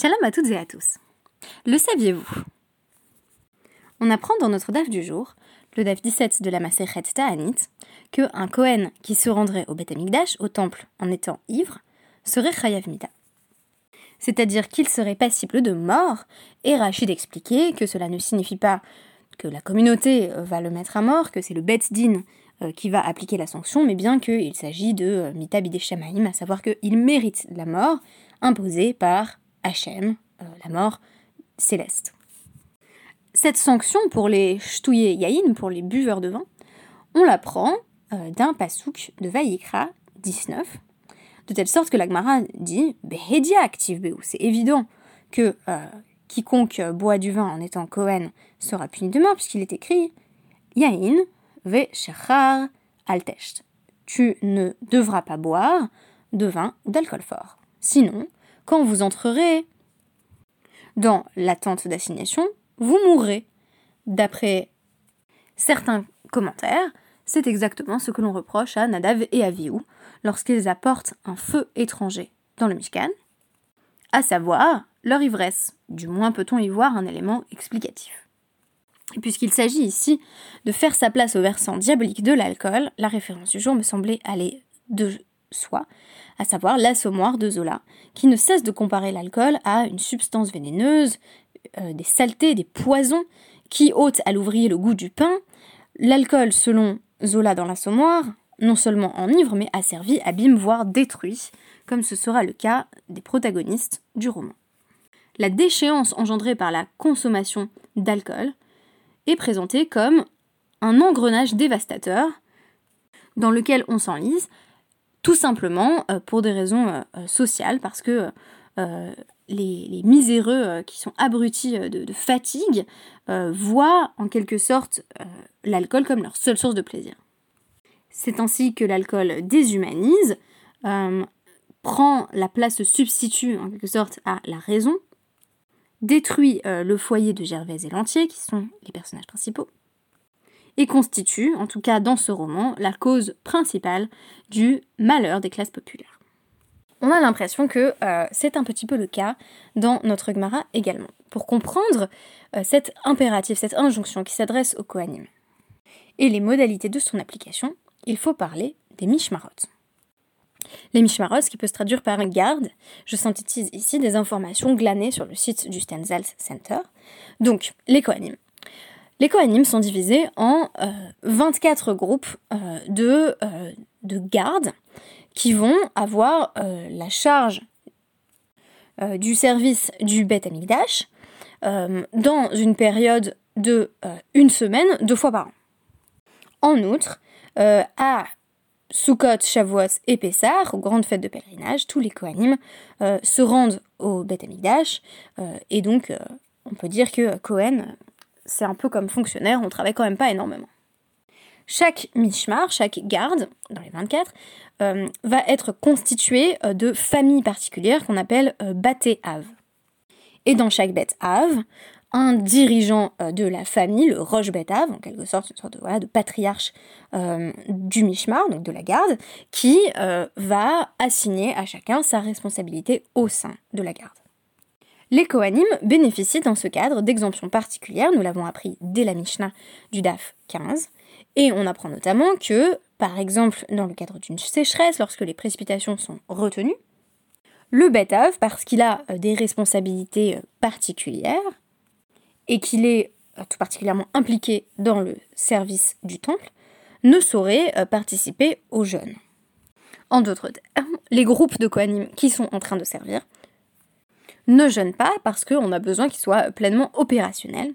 Shalom à toutes et à tous. Le saviez-vous? On apprend dans notre DAF du jour, le DAF 17 de la Masechet Ta'anit, que un Kohen qui se rendrait au Beth Amikdash, au temple, en étant ivre, serait Chayav Mida. C'est-à-dire qu'il serait passible de mort, et Rachid expliquait que cela ne signifie pas que la communauté va le mettre à mort, que c'est le Bet Din euh, qui va appliquer la sanction, mais bien qu'il s'agit de euh, Mita Shamaim, à savoir qu'il mérite la mort imposée par Hachem, euh, la mort céleste. Cette sanction pour les Shtouye Yaïn, pour les buveurs de vin, on la prend d'un pasouk de Vaïkra 19, de telle sorte que l'Agmara dit Behedia active C'est évident que quiconque boit du vin en étant Cohen sera puni de mort, puisqu'il est écrit Yaïn ve shechar altecht. Tu ne devras pas boire de vin ou d'alcool fort. Sinon, quand vous entrerez dans la tente d'assignation, vous mourrez. D'après certains commentaires, c'est exactement ce que l'on reproche à Nadav et à Viou lorsqu'ils apportent un feu étranger dans le Mishkan, à savoir leur ivresse. Du moins peut-on y voir un élément explicatif. Puisqu'il s'agit ici de faire sa place au versant diabolique de l'alcool, la référence du jour me semblait aller de soi, à savoir l'assommoir de Zola, qui ne cesse de comparer l'alcool à une substance vénéneuse, euh, des saletés, des poisons, qui ôtent à l'ouvrier le goût du pain. L'alcool, selon Zola dans l'assommoir, non seulement enivre, mais a servi, abîme, voire détruit, comme ce sera le cas des protagonistes du roman. La déchéance engendrée par la consommation d'alcool est présentée comme un engrenage dévastateur dans lequel on s'enlise, tout simplement euh, pour des raisons euh, euh, sociales, parce que les, miséreux qui sont abrutis de, fatigue voient en quelque sorte l'alcool comme leur seule source de plaisir. C'est ainsi que l'alcool déshumanise, prend la place, substitue en quelque sorte à la raison, détruit le foyer de Gervaise et Lantier, qui sont les personnages principaux, constitue, en tout cas dans ce roman, la cause principale du malheur des classes populaires. On a l'impression que euh, c'est un petit peu le cas dans notre Gemara également, pour comprendre euh, cet impératif, cette injonction qui s'adresse au Kohanim. Et les modalités de son application, il faut parler des Mishmarot. Les Mishmarot, qui peut se traduire par garde, je synthétise ici des informations glanées sur le site du Stenzalt Center. Donc, les Kohanim, les Kohanim sont divisés en 24 euh, groupes euh, de, euh, de, gardes qui vont avoir la charge du service du Beth Amikdash dans une période de une semaine, deux fois par an. En outre, à Sukkot, Shavuot et Pessah, aux grandes fêtes de pèlerinage, tous les Kohanim se rendent au Beth Amikdash et donc on peut dire que Kohen c'est un peu comme fonctionnaire, on travaille quand même pas énormément. Chaque mishmar, chaque garde, dans les 24, euh, va être constitué euh, de familles particulières qu'on appelle euh. Et dans chaque Bet Av, un dirigeant de la famille, le Roche Bet Av, en quelque sorte une sorte de, de patriarche du mishmar, donc de la garde, qui va assigner à chacun sa responsabilité au sein de la garde. Les Kohanim bénéficient dans ce cadre d'exemptions particulières, nous l'avons appris dès la Mishnah du DAF 15, et on apprend notamment que, par exemple, dans le cadre d'une sécheresse, lorsque les précipitations sont retenues, le Betav, parce qu'il a euh, des responsabilités euh, particulières, et qu'il est euh, tout particulièrement impliqué dans le service du temple, ne saurait participer aux jeûnes. En d'autres termes, les groupes de Kohanim qui sont en train de servir ne jeûne pas parce qu'on a besoin qu'il soit pleinement opérationnel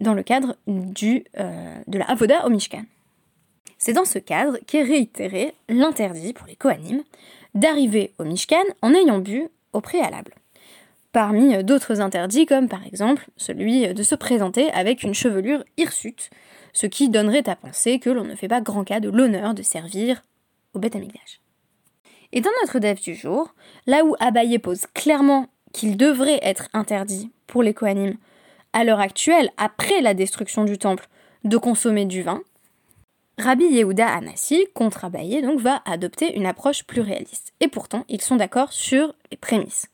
dans le cadre du, euh, de la Avoda au Mishkan. C'est dans ce cadre qu'est réitéré l'interdit pour les Kohanim d'arriver au Mishkan en ayant bu au préalable. Parmi d'autres interdits, comme par exemple celui de se présenter avec une chevelure hirsute, ce qui donnerait à penser que l'on ne fait pas grand cas de l'honneur de servir au Beth. Et dans notre dev du jour, là où Abaye pose clairement qu'il devrait être interdit pour les Kohanim à l'heure actuelle, après la destruction du temple, de consommer du vin, Rabbi Yehuda Anassi, contre donc, va adopter une approche plus réaliste. Et pourtant, ils sont d'accord sur les prémices.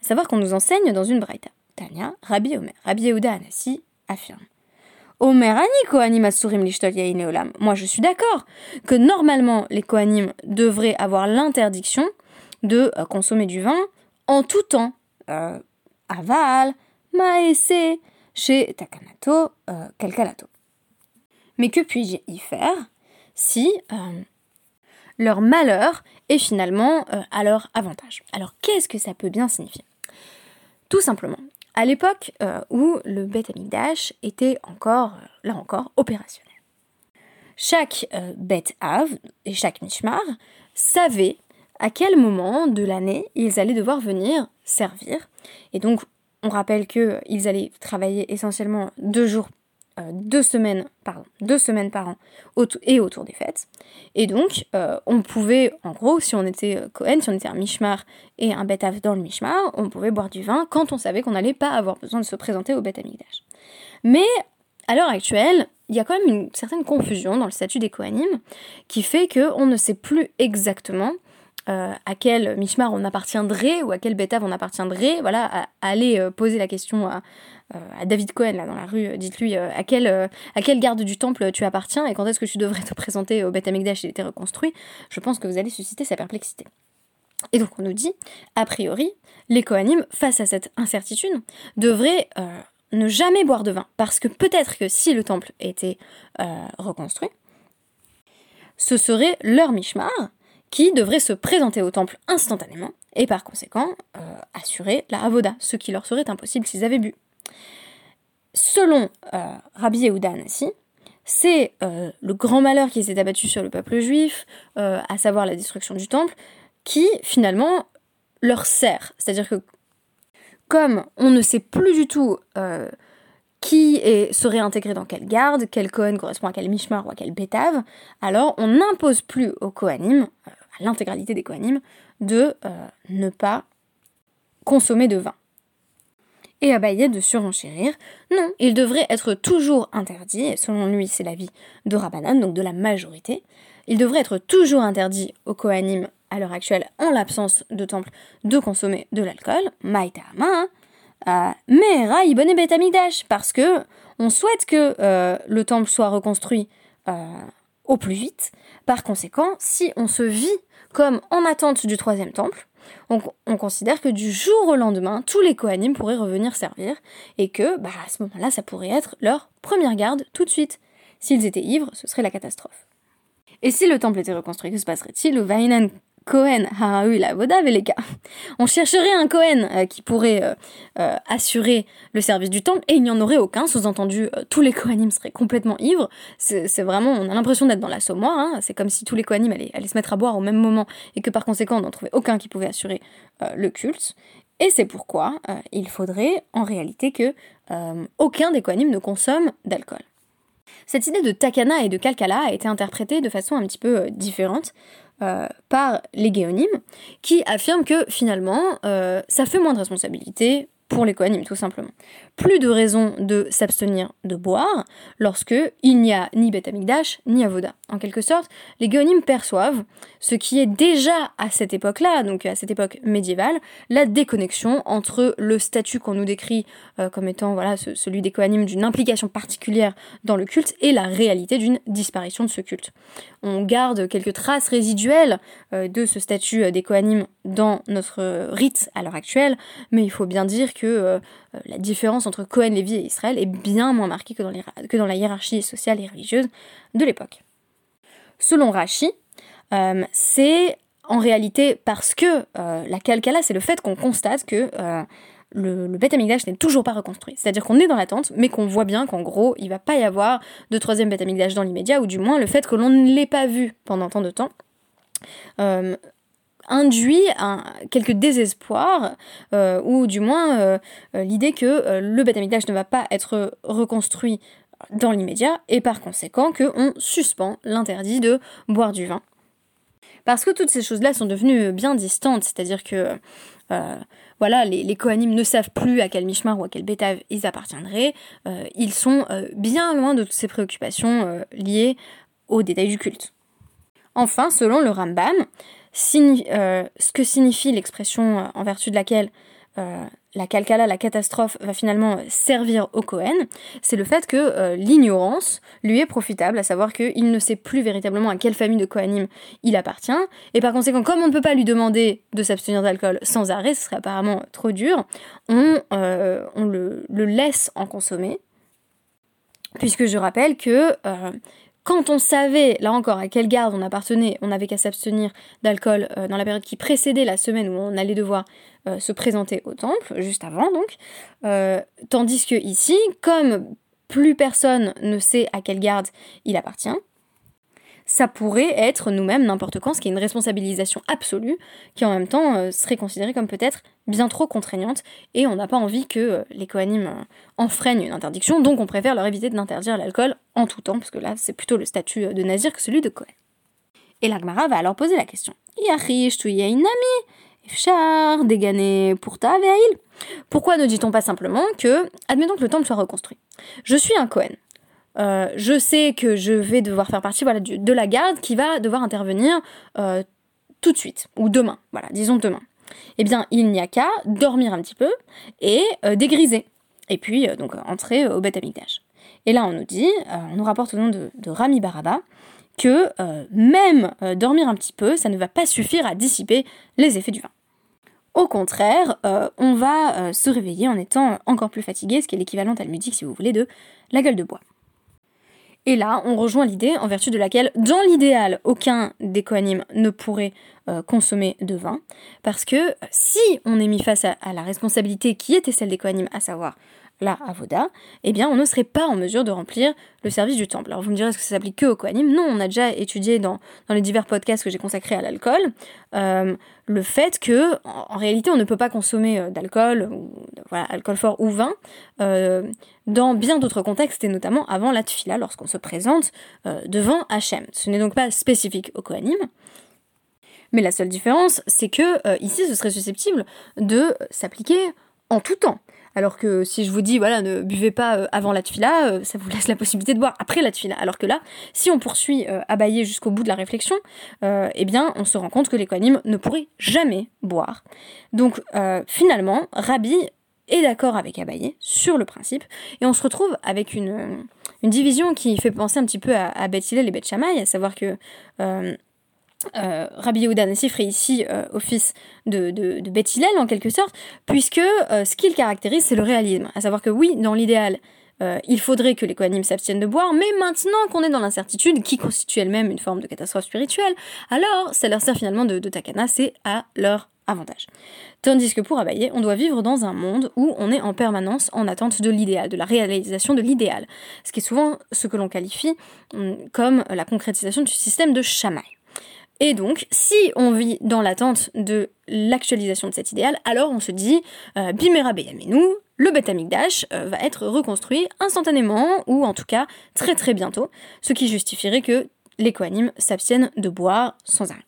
À savoir qu'on nous enseigne dans une braïta. Tania, Rabbi Omer, Rabbi Yehuda Anassi affirme. Omer ani Kohanim asurim lishtol. Moi je suis d'accord que normalement les Kohanim devraient avoir l'interdiction de euh, consommer du vin en tout temps. Euh, aval, maese, chez Takanato, euh, Kalkalato. Mais que puis-je y faire si euh, leur malheur est finalement euh, à leur avantage? Alors qu'est-ce que ça peut bien signifier? Tout simplement, à l'époque où le Beth Amikdash était encore, là encore, opérationnel. Chaque Beth Av et chaque Mishmar savait à quel moment de l'année ils allaient devoir venir servir. Et donc on rappelle qu'ils allaient travailler essentiellement deux jours, euh, deux semaines, pardon, deux semaines par an et autour des fêtes. Et donc, euh, on pouvait, en gros, si on était euh, Cohen, si on était un Mishmar et un Betav dans le Mishmar, on pouvait boire du vin quand on savait qu'on n'allait pas avoir besoin de se présenter au Bet Amikdash. Mais à l'heure actuelle, il y a quand même une certaine confusion dans le statut des Kohanim qui fait qu'on ne sait plus exactement euh, à quel Mishmar on appartiendrait ou à quel Betav on appartiendrait, voilà, aller euh, poser la question à, euh, à, David Cohen là dans la rue, dites-lui à, quel, garde du temple tu appartiens et quand est-ce que tu devrais te présenter au Bet Amikdash s'il était reconstruit, je pense que vous allez susciter sa perplexité. Et donc on nous dit, a priori, les Kohanim, face à cette incertitude, devraient ne jamais boire de vin, parce que peut-être que si le temple était reconstruit, ce serait leur Mishmar, qui devrait se présenter au temple instantanément et par conséquent euh, assurer la avoda, ce qui leur serait impossible s'ils avaient bu. Selon euh, Rabbi Yehuda Anassi, c'est euh, le grand malheur qui s'est abattu sur le peuple juif, à savoir la destruction du temple, qui finalement leur sert. C'est-à-dire que comme on ne sait plus du tout qui est, serait intégré dans quelle garde, quel Kohen correspond à quel Mishmar ou à quel Bétave, alors on n'impose plus aux Kohanim, l'intégralité des Kohanim, de euh, ne pas consommer de vin. Et Abaye de surenchérir, non, il devrait être toujours interdit, et selon lui c'est l'avis de Rabbanan, donc de la majorité, il devrait être toujours interdit aux Kohanim à l'heure actuelle, en l'absence de temple, de consommer de l'alcool, maïtama, euh, mais Raïbone Betamidash, parce que on souhaite que euh, le temple soit reconstruit au plus vite. Par conséquent, si on se vit comme en attente du troisième temple, on, on considère que du jour au lendemain, tous les Kohanim pourraient revenir servir, et que bah, à ce moment-là, ça pourrait être leur première garde tout de suite. S'ils étaient ivres, ce serait la catastrophe. Et si le temple était reconstruit, que se passerait-il Cohen Harahu la Voda cas. On chercherait un Cohen euh, qui pourrait euh, euh, assurer le service du temple et il n'y en aurait aucun. Sous-entendu, tous les Kohanim seraient complètement ivres. C'est vraiment, on a l'impression d'être dans l'assommoir. Hein. C'est comme si tous les Kohanim allaient, se mettre à boire au même moment et que par conséquent on n'en trouvait aucun qui pouvait assurer le culte. Et c'est pourquoi il faudrait en réalité que aucun des Kohanim ne consomme d'alcool. Cette idée de takana et de kalkala a été interprétée de façon un petit peu différente. Euh, par les guéonymes, qui affirment que finalement, euh, ça fait moins de responsabilité pour les coanimes, tout simplement. Plus de raison de s'abstenir de boire lorsque il n'y a ni Beth Amikdash ni Avoda. En quelque sorte, les Géonimes perçoivent ce qui est déjà à cette époque-là, donc à cette époque médiévale, la déconnexion entre le statut qu'on nous décrit euh, comme étant voilà celui des Kohanim d'une implication particulière dans le culte et la réalité d'une disparition de ce culte. On garde quelques traces résiduelles euh, de ce statut euh, des Kohanim dans notre rite à l'heure actuelle, mais il faut bien dire que la différence entre Cohen, Lévi et Israël est bien moins marquée que dans, la hiérarchie sociale et religieuse de l'époque. Selon Rashi, euh, c'est en réalité parce que euh, la calcala, c'est le fait qu'on constate que euh, le, le Beth n'est toujours pas reconstruit. C'est-à-dire qu'on est dans l'attente, mais qu'on voit bien qu'en gros, il va pas y avoir de troisième Beth dans l'immédiat, ou du moins le fait que l'on ne l'ait pas vu pendant tant de temps induit un, quelques désespoirs, ou du moins l'idée que le Beth ne va pas être reconstruit dans l'immédiat et par conséquent qu'on suspend l'interdit de boire du vin. Parce que toutes ces choses-là sont devenues bien distantes, c'est-à-dire que euh, voilà, les, les ne savent plus à quel Mishmar ou à quel Bétave ils appartiendraient, euh, ils sont euh, bien loin de toutes ces préoccupations liées aux détails du culte. Enfin, selon le Rambam, ce que signifie l'expression en vertu de laquelle la calcala, la catastrophe, va finalement servir au Cohen, c'est le fait que l'ignorance lui est profitable, à savoir qu'il ne sait plus véritablement à quelle famille de Kohanim il appartient, et par conséquent, comme on ne peut pas lui demander de s'abstenir d'alcool sans arrêt, ce serait apparemment trop dur, on, le, laisse en consommer, puisque je rappelle que quand on savait, là encore, à quelle garde on appartenait, on n'avait qu'à s'abstenir d'alcool euh, dans la période qui précédait la semaine où on allait devoir euh, se présenter au temple, juste avant donc. Euh, tandis que ici, comme plus personne ne sait à quelle garde il appartient, ça pourrait être nous-mêmes n'importe quand, ce qui est une responsabilisation absolue, qui en même temps euh, serait considérée comme peut-être bien trop contraignante, et on n'a pas envie que euh, les coanimes euh, enfreignent une interdiction, donc on préfère leur éviter d'interdire l'alcool en tout temps, parce que là c'est plutôt le statut de nazir que celui de Cohen. Et l'Agmara va alors poser la question. dégané pour ta Pourquoi ne dit-on pas simplement que, admettons que le temple soit reconstruit. Je suis un Cohen. Euh, je sais que je vais devoir faire partie de la garde qui va devoir intervenir euh, tout de suite, ou demain, disons demain. Eh bien, il n'y a qu'à dormir un petit peu et euh, dégriser. Et puis, donc, entrer au Beth Amikdash. Et là, on nous dit, on nous rapporte au nom de, de Rami Baraba, que même dormir un petit peu, ça ne va pas suffire à dissiper les effets du vin. Au contraire, on va se réveiller en étant encore plus fatigué, ce qui est l'équivalent talmudique, si vous voulez, de la gueule de bois. Et là, on rejoint l'idée en vertu de laquelle, dans l'idéal, aucun des coanimes ne pourrait euh, consommer de vin, parce que si on est mis face à, la responsabilité qui était celle des coanimes, à savoir la avoda, eh bien on ne serait pas en mesure de remplir le service du temple. Alors vous me direz, que ça s'applique que au Kohanim? Non, on a déjà étudié dans, les divers podcasts que j'ai consacrés à l'alcool, euh, le fait que en, réalité on ne peut pas consommer euh, d'alcool, voilà, alcool fort ou vin, euh, dans bien d'autres contextes, et notamment avant la tfila, lorsqu'on se présente devant Hachem. Ce n'est donc pas spécifique au Kohanim. Mais la seule différence, c'est que ici, ce serait susceptible de s'appliquer en tout temps. Alors que si je vous dis, voilà, ne buvez pas euh, avant la tfila, euh, ça vous laisse la possibilité de boire après la tfila. Alors que là, si on poursuit euh, Abaye jusqu'au bout de la réflexion, eh bien, on se rend compte que les ne pourraient jamais boire. Donc, finalement, Rabbi est d'accord avec Abaye sur le principe, et on se retrouve avec une, division qui fait penser un petit peu à, à et Beth à savoir que Rabbi Yehuda Nassif ici euh, au fils de, de, en quelque sorte, puisque euh, ce qu'il caractérise c'est le réalisme, à savoir que oui, dans l'idéal, euh, il faudrait que les Kohanim s'abstiennent de boire, mais maintenant qu'on est dans l'incertitude, qui constitue elle-même une forme de catastrophe spirituelle, alors ça leur sert finalement de, de takana, c'est à leur avantage. Tandis que pour Abaye, on doit vivre dans un monde où on est en permanence en attente de l'idéal, de la réalisation de l'idéal, ce qui est souvent ce que l'on qualifie hum, comme la concrétisation du système de Shammai. Et donc, si on vit dans l'attente de l'actualisation de cet idéal, alors on se dit, euh, Bimera Beyamenu, le Beth euh, va être reconstruit instantanément, ou en tout cas très très bientôt, ce qui justifierait que les Kohanim s'abstiennent de boire sans arrêt.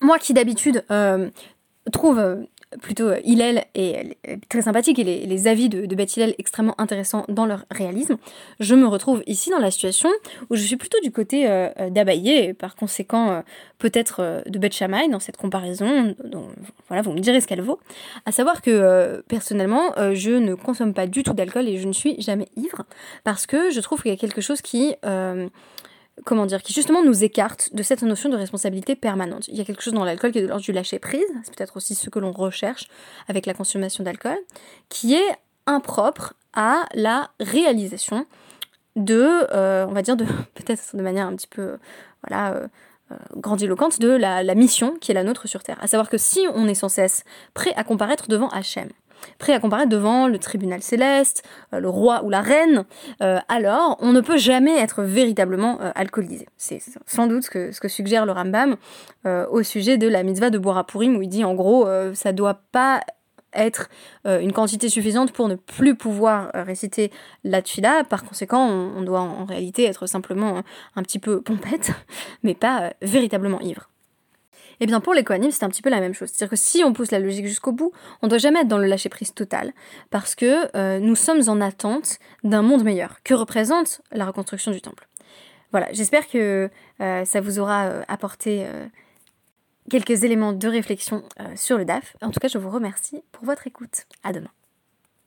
Moi qui d'habitude euh, trouve plutôt euh, Hillel est très sympathique et les, avis de, de Beth Hillel extrêmement intéressants dans leur réalisme, je me retrouve ici dans la situation où je suis plutôt du côté euh, euh et par conséquent euh, peut-être de Beth Shammai dans cette comparaison, dont, voilà, vous me direz ce qu'elle vaut, à savoir que personnellement je ne consomme pas du tout d'alcool et je ne suis jamais ivre parce que je trouve qu'il y a quelque chose qui comment dire, qui justement nous écarte de cette notion de responsabilité permanente. Il y a quelque chose dans l'alcool qui est de l'ordre du lâcher prise, c'est peut-être aussi ce que l'on recherche avec la consommation d'alcool, qui est impropre à la réalisation de, euh, on va dire, de peut-être de manière un petit peu, voilà, euh, euh, grandiloquente, de la, mission qui est la nôtre sur Terre. À savoir que si on est sans cesse prêt à comparaître devant Hachem, prêt à comparaître devant le tribunal céleste, euh, le roi ou la reine, euh, alors on ne peut jamais être véritablement euh, alcoolisé. C'est sans doute ce que, ce que suggère le Rambam au sujet de la mitzvah de boire à Purim, où il dit en gros, ça doit pas être une quantité suffisante pour ne plus pouvoir réciter la tfila. Par conséquent, on, doit en, réalité être simplement un petit peu pompette, mais pas véritablement ivre. Et eh bien pour les Kohanim, c'est un petit peu la même chose. C'est-à-dire que si on pousse la logique jusqu'au bout, on ne doit jamais être dans le lâcher-prise total, parce que euh, nous sommes en attente d'un monde meilleur, que représente la reconstruction du temple? Voilà, j'espère que euh, ça vous aura euh, apporté quelques éléments de réflexion sur le DAF. En tout cas, je vous remercie pour votre écoute. À demain.